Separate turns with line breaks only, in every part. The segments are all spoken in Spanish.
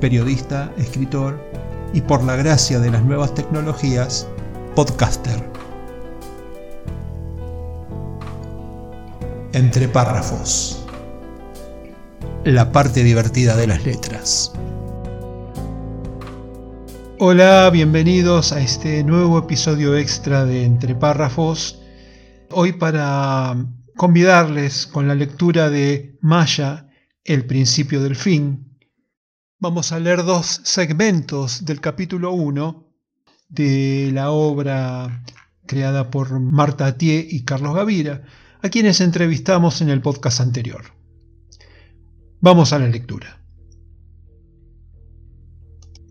periodista, escritor y por la gracia de las nuevas tecnologías, podcaster. Entre párrafos. La parte divertida de las letras. Hola, bienvenidos a este nuevo episodio extra de Entre párrafos. Hoy para convidarles con la lectura de Maya, El principio del fin, Vamos a leer dos segmentos del capítulo 1 de la obra creada por Marta Atié y Carlos Gavira, a quienes entrevistamos en el podcast anterior. Vamos a la lectura.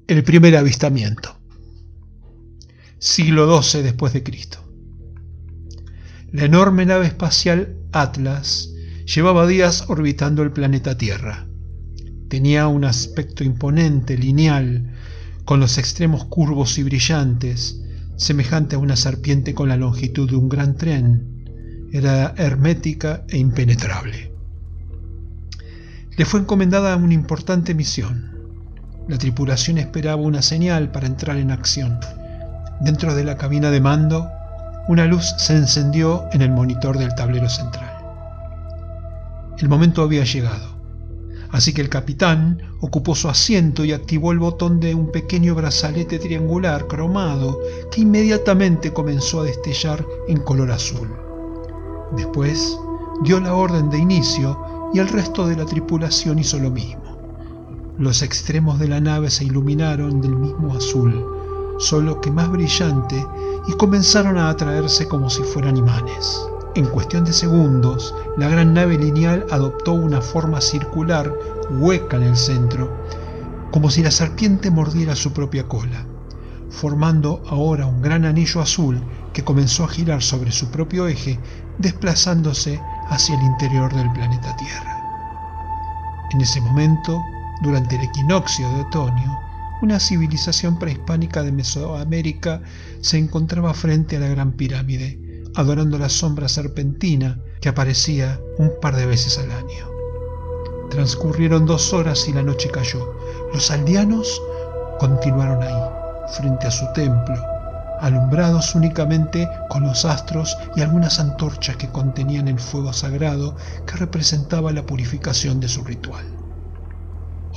El primer avistamiento. Siglo XII después de Cristo. La enorme nave espacial Atlas llevaba días orbitando el planeta Tierra. Tenía un aspecto imponente, lineal, con los extremos curvos y brillantes, semejante a una serpiente con la longitud de un gran tren. Era hermética e impenetrable. Le fue encomendada una importante misión. La tripulación esperaba una señal para entrar en acción. Dentro de la cabina de mando, una luz se encendió en el monitor del tablero central. El momento había llegado. Así que el capitán ocupó su asiento y activó el botón de un pequeño brazalete triangular cromado que inmediatamente comenzó a destellar en color azul. Después dio la orden de inicio y el resto de la tripulación hizo lo mismo. Los extremos de la nave se iluminaron del mismo azul, solo que más brillante, y comenzaron a atraerse como si fueran imanes. En cuestión de segundos, la gran nave lineal adoptó una forma circular, hueca en el centro, como si la serpiente mordiera su propia cola, formando ahora un gran anillo azul que comenzó a girar sobre su propio eje, desplazándose hacia el interior del planeta Tierra. En ese momento, durante el equinoccio de otoño, una civilización prehispánica de Mesoamérica se encontraba frente a la Gran Pirámide, adorando la sombra serpentina que aparecía un par de veces al año. Transcurrieron dos horas y la noche cayó. Los aldeanos continuaron ahí, frente a su templo, alumbrados únicamente con los astros y algunas antorchas que contenían el fuego sagrado que representaba la purificación de su ritual.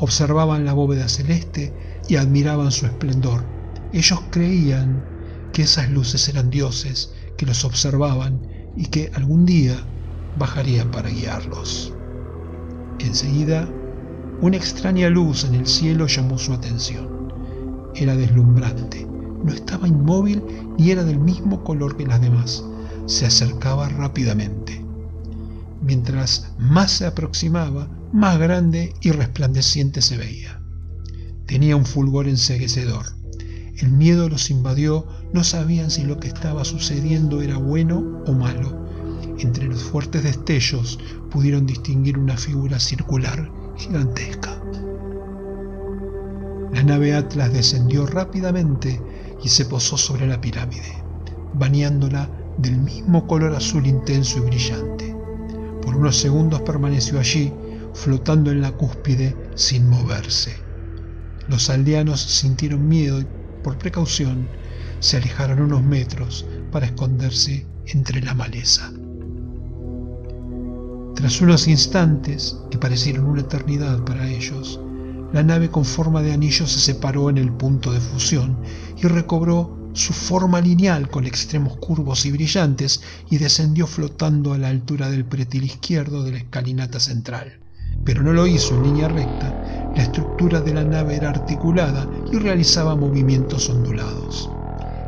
Observaban la bóveda celeste y admiraban su esplendor. Ellos creían que esas luces eran dioses que los observaban y que algún día bajarían para guiarlos. Enseguida, una extraña luz en el cielo llamó su atención. Era deslumbrante, no estaba inmóvil ni era del mismo color que las demás. Se acercaba rápidamente. Mientras más se aproximaba, más grande y resplandeciente se veía. Tenía un fulgor enseguecedor. El miedo los invadió, no sabían si lo que estaba sucediendo era bueno o malo. Entre los fuertes destellos pudieron distinguir una figura circular gigantesca. La nave Atlas descendió rápidamente y se posó sobre la pirámide, bañándola del mismo color azul intenso y brillante. Por unos segundos permaneció allí, flotando en la cúspide sin moverse. Los aldeanos sintieron miedo y por precaución, se alejaron unos metros para esconderse entre la maleza. Tras unos instantes, que parecieron una eternidad para ellos, la nave con forma de anillo se separó en el punto de fusión y recobró su forma lineal con extremos curvos y brillantes y descendió flotando a la altura del pretil izquierdo de la escalinata central pero no lo hizo en línea recta. La estructura de la nave era articulada y realizaba movimientos ondulados.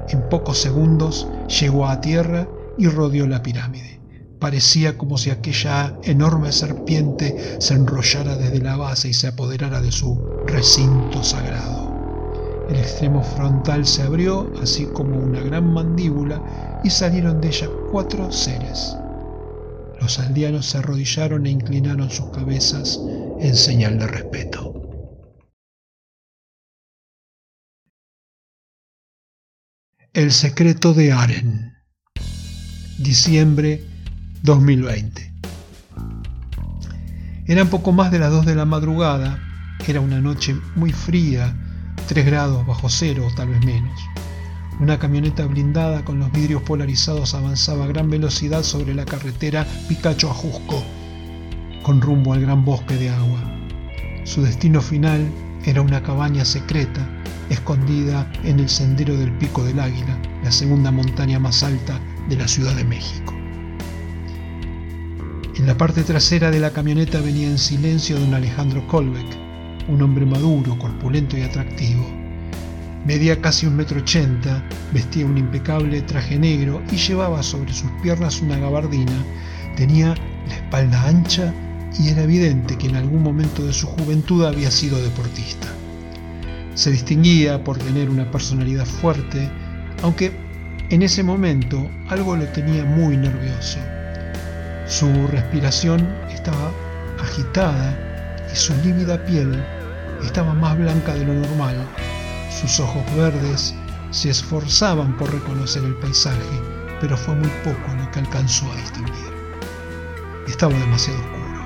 En pocos segundos llegó a tierra y rodeó la pirámide. Parecía como si aquella enorme serpiente se enrollara desde la base y se apoderara de su recinto sagrado. El extremo frontal se abrió, así como una gran mandíbula, y salieron de ella cuatro seres. Los aldeanos se arrodillaron e inclinaron sus cabezas en señal de respeto. El secreto de Aren. Diciembre 2020. Eran poco más de las 2 de la madrugada, era una noche muy fría, 3 grados bajo cero o tal vez menos. Una camioneta blindada con los vidrios polarizados avanzaba a gran velocidad sobre la carretera Picacho a Jusco, con rumbo al gran bosque de agua. Su destino final era una cabaña secreta, escondida en el sendero del Pico del Águila, la segunda montaña más alta de la Ciudad de México. En la parte trasera de la camioneta venía en silencio don Alejandro Kolbeck, un hombre maduro, corpulento y atractivo. Medía casi un metro ochenta, vestía un impecable traje negro y llevaba sobre sus piernas una gabardina. Tenía la espalda ancha y era evidente que en algún momento de su juventud había sido deportista. Se distinguía por tener una personalidad fuerte, aunque en ese momento algo lo tenía muy nervioso. Su respiración estaba agitada y su lívida piel estaba más blanca de lo normal. Sus ojos verdes se esforzaban por reconocer el paisaje, pero fue muy poco lo que alcanzó a distinguir. Estaba demasiado oscuro.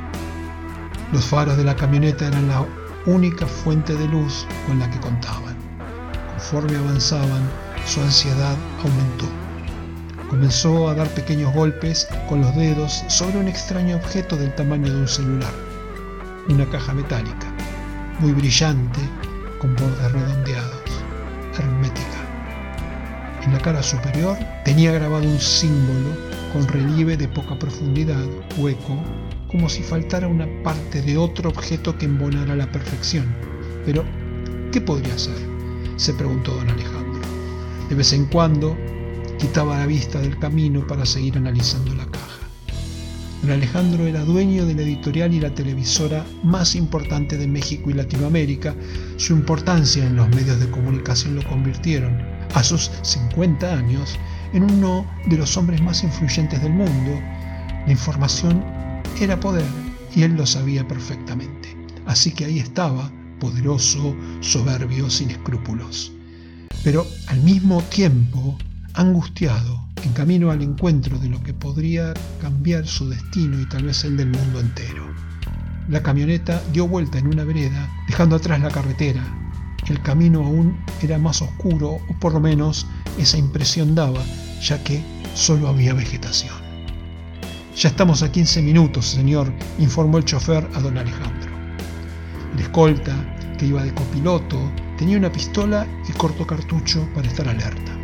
Los faros de la camioneta eran la única fuente de luz con la que contaban. Conforme avanzaban, su ansiedad aumentó. Comenzó a dar pequeños golpes con los dedos sobre un extraño objeto del tamaño de un celular, una caja metálica, muy brillante, con bordes redondeados, hermética. En la cara superior tenía grabado un símbolo con relieve de poca profundidad, hueco, como si faltara una parte de otro objeto que embonara la perfección. Pero, ¿qué podría ser? se preguntó don Alejandro. De vez en cuando quitaba la vista del camino para seguir analizando la caja. Don Alejandro era dueño de la editorial y la televisora más importante de México y Latinoamérica. Su importancia en los medios de comunicación lo convirtieron, a sus 50 años, en uno de los hombres más influyentes del mundo. La información era poder y él lo sabía perfectamente. Así que ahí estaba, poderoso, soberbio, sin escrúpulos. Pero al mismo tiempo angustiado, en camino al encuentro de lo que podría cambiar su destino y tal vez el del mundo entero. La camioneta dio vuelta en una vereda, dejando atrás la carretera. El camino aún era más oscuro, o por lo menos esa impresión daba, ya que solo había vegetación. Ya estamos a 15 minutos, señor, informó el chofer a don Alejandro. El escolta, que iba de copiloto, tenía una pistola y corto cartucho para estar alerta.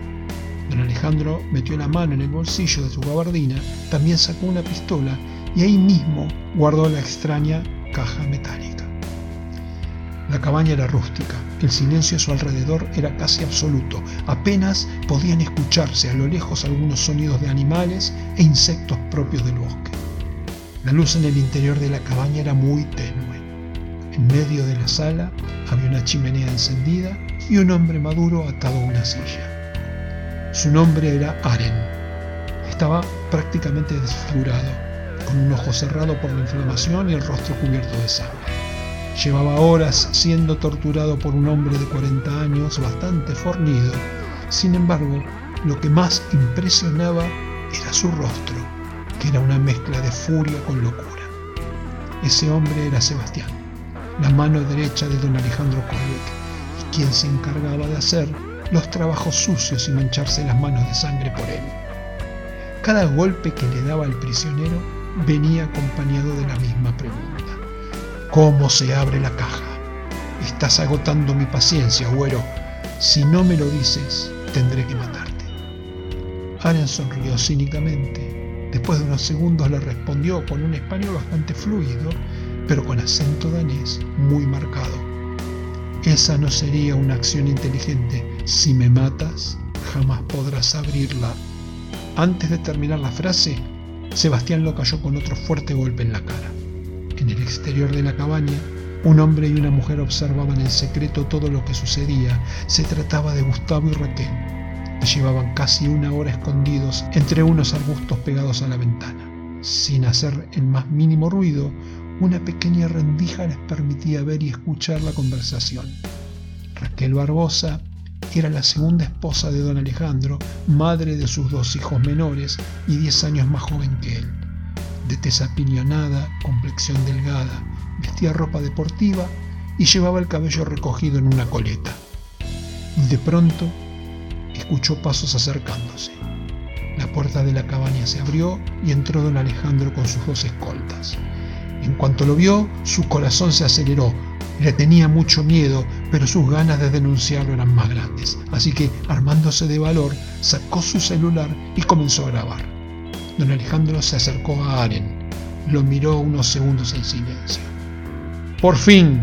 Don Alejandro metió la mano en el bolsillo de su gabardina, también sacó una pistola y ahí mismo guardó la extraña caja metálica. La cabaña era rústica, el silencio a su alrededor era casi absoluto, apenas podían escucharse a lo lejos algunos sonidos de animales e insectos propios del bosque. La luz en el interior de la cabaña era muy tenue. En medio de la sala había una chimenea encendida y un hombre maduro atado a una silla. Su nombre era Aren. Estaba prácticamente desfigurado, con un ojo cerrado por la inflamación y el rostro cubierto de sangre. Llevaba horas siendo torturado por un hombre de 40 años bastante fornido. Sin embargo, lo que más impresionaba era su rostro, que era una mezcla de furia con locura. Ese hombre era Sebastián, la mano derecha de don Alejandro Colbeck, y quien se encargaba de hacer los trabajos sucios y mancharse las manos de sangre por él. Cada golpe que le daba al prisionero venía acompañado de la misma pregunta. ¿Cómo se abre la caja? Estás agotando mi paciencia, güero. Si no me lo dices, tendré que matarte. Aren sonrió cínicamente. Después de unos segundos le respondió con un español bastante fluido, pero con acento danés muy marcado. Esa no sería una acción inteligente. Si me matas, jamás podrás abrirla. Antes de terminar la frase, Sebastián lo cayó con otro fuerte golpe en la cara. En el exterior de la cabaña, un hombre y una mujer observaban en secreto todo lo que sucedía. Se trataba de Gustavo y Raquel, que llevaban casi una hora escondidos entre unos arbustos pegados a la ventana. Sin hacer el más mínimo ruido, una pequeña rendija les permitía ver y escuchar la conversación. Raquel Barbosa era la segunda esposa de don Alejandro, madre de sus dos hijos menores y diez años más joven que él. De tez apiñonada, complexión delgada, vestía ropa deportiva y llevaba el cabello recogido en una coleta. De pronto, escuchó pasos acercándose. La puerta de la cabaña se abrió y entró don Alejandro con sus dos escoltas. En cuanto lo vio, su corazón se aceleró. Le tenía mucho miedo, pero sus ganas de denunciarlo eran más grandes. Así que, armándose de valor, sacó su celular y comenzó a grabar. Don Alejandro se acercó a Aren. Lo miró unos segundos en silencio. Por fin,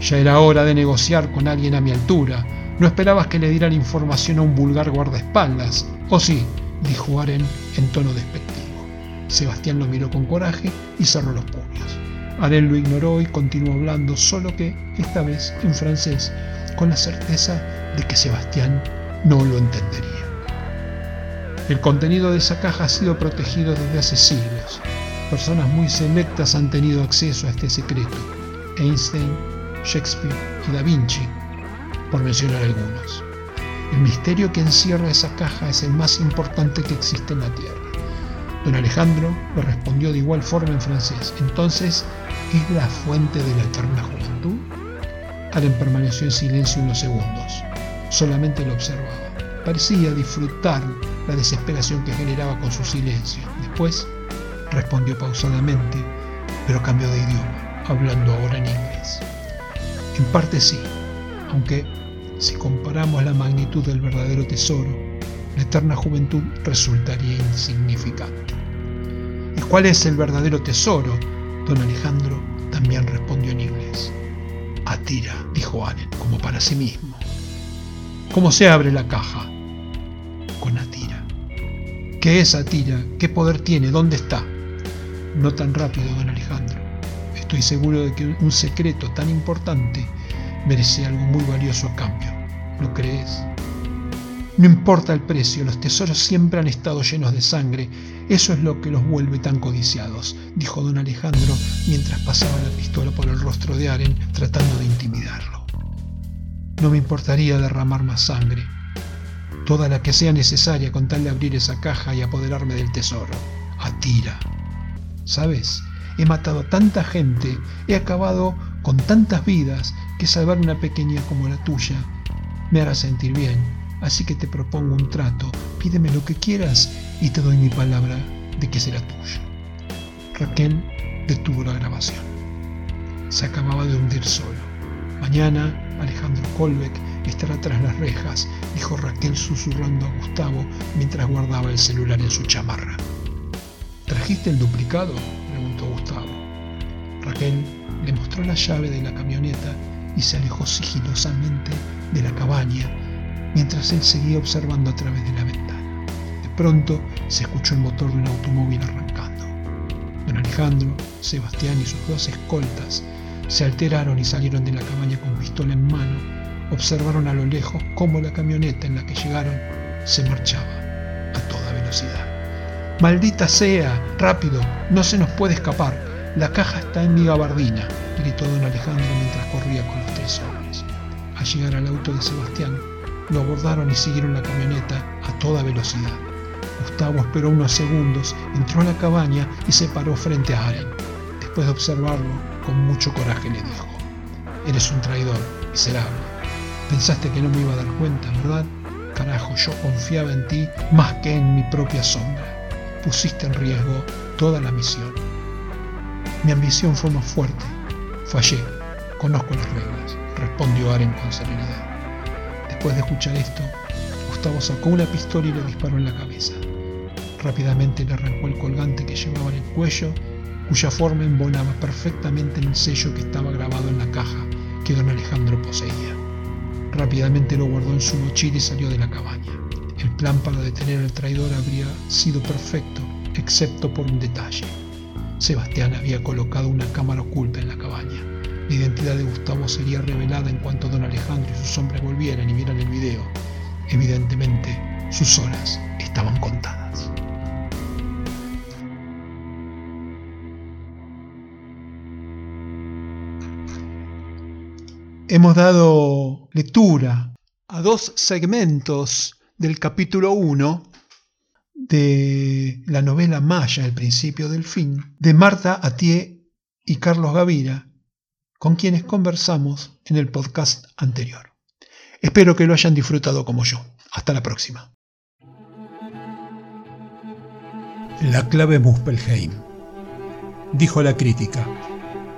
ya era hora de negociar con alguien a mi altura. No esperabas que le diera la información a un vulgar guardaespaldas. ¿O sí? dijo Aren en tono despectivo. Sebastián lo miró con coraje y cerró los puños. Aren lo ignoró y continuó hablando, solo que esta vez en francés, con la certeza de que Sebastián no lo entendería. El contenido de esa caja ha sido protegido desde hace siglos. Personas muy selectas han tenido acceso a este secreto. Einstein, Shakespeare y Da Vinci, por mencionar algunos. El misterio que encierra esa caja es el más importante que existe en la Tierra. Don Alejandro le respondió de igual forma en francés. Entonces, ¿es la fuente de la eterna juventud? Allen permaneció en silencio unos segundos. Solamente lo observaba. Parecía disfrutar la desesperación que generaba con su silencio. Después respondió pausadamente, pero cambió de idioma, hablando ahora en inglés. En parte sí, aunque si comparamos la magnitud del verdadero tesoro, la eterna juventud resultaría insignificante. ¿Y cuál es el verdadero tesoro? Don Alejandro también respondió en inglés. Atira, dijo Allen, como para sí mismo. ¿Cómo se abre la caja? Con Atira. ¿Qué es Atira? ¿Qué poder tiene? ¿Dónde está? No tan rápido, don Alejandro. Estoy seguro de que un secreto tan importante merece algo muy valioso a cambio. ¿No crees? No importa el precio, los tesoros siempre han estado llenos de sangre. Eso es lo que los vuelve tan codiciados, dijo don Alejandro mientras pasaba la pistola por el rostro de Aren tratando de intimidarlo. No me importaría derramar más sangre, toda la que sea necesaria con tal de abrir esa caja y apoderarme del tesoro. Atira. ¿Sabes? He matado a tanta gente, he acabado con tantas vidas que salvar una pequeña como la tuya me hará sentir bien Así que te propongo un trato, pídeme lo que quieras y te doy mi palabra de que será tuya. Raquel detuvo la grabación. Se acababa de hundir solo. Mañana Alejandro Colbeck estará tras las rejas, dijo Raquel susurrando a Gustavo mientras guardaba el celular en su chamarra. ¿Trajiste el duplicado? preguntó Gustavo. Raquel le mostró la llave de la camioneta y se alejó sigilosamente de la cabaña mientras él seguía observando a través de la ventana. Pronto se escuchó el motor de un automóvil arrancando. Don Alejandro, Sebastián y sus dos escoltas se alteraron y salieron de la cabaña con pistola en mano. Observaron a lo lejos cómo la camioneta en la que llegaron se marchaba a toda velocidad. ¡Maldita sea! ¡Rápido! No se nos puede escapar. La caja está en mi gabardina, gritó don Alejandro mientras corría con los tres hombres. Al llegar al auto de Sebastián, lo abordaron y siguieron la camioneta a toda velocidad. Gustavo esperó unos segundos, entró a la cabaña y se paró frente a Aren. Después de observarlo, con mucho coraje le dijo, Eres un traidor, miserable. Pensaste que no me iba a dar cuenta, ¿verdad? Carajo, yo confiaba en ti más que en mi propia sombra. Pusiste en riesgo toda la misión. Mi ambición fue más fuerte. Fallé. Conozco las reglas, respondió Aren con serenidad. Después de escuchar esto, Gustavo sacó una pistola y le disparó en la cabeza. Rápidamente le arrancó el colgante que llevaba en el cuello, cuya forma embonaba perfectamente en el sello que estaba grabado en la caja que don Alejandro poseía. Rápidamente lo guardó en su mochila y salió de la cabaña. El plan para detener al traidor habría sido perfecto excepto por un detalle. Sebastián había colocado una cámara oculta en la cabaña. La identidad de Gustavo sería revelada en cuanto don Alejandro y sus hombres volvieran y vieran el video. Evidentemente, sus horas estaban contadas. Hemos dado lectura a dos segmentos del capítulo 1 de la novela Maya, El principio del fin, de Marta Atié y Carlos Gavira, con quienes conversamos en el podcast anterior. Espero que lo hayan disfrutado como yo. Hasta la próxima. La clave Muspelheim. Dijo la crítica.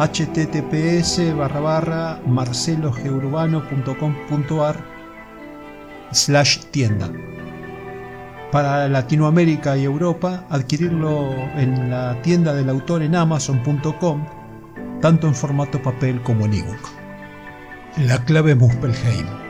https barra barra slash tienda. Para Latinoamérica y Europa, adquirirlo en la tienda del autor en amazon.com, tanto en formato papel como en ebook. La clave Muspelheim.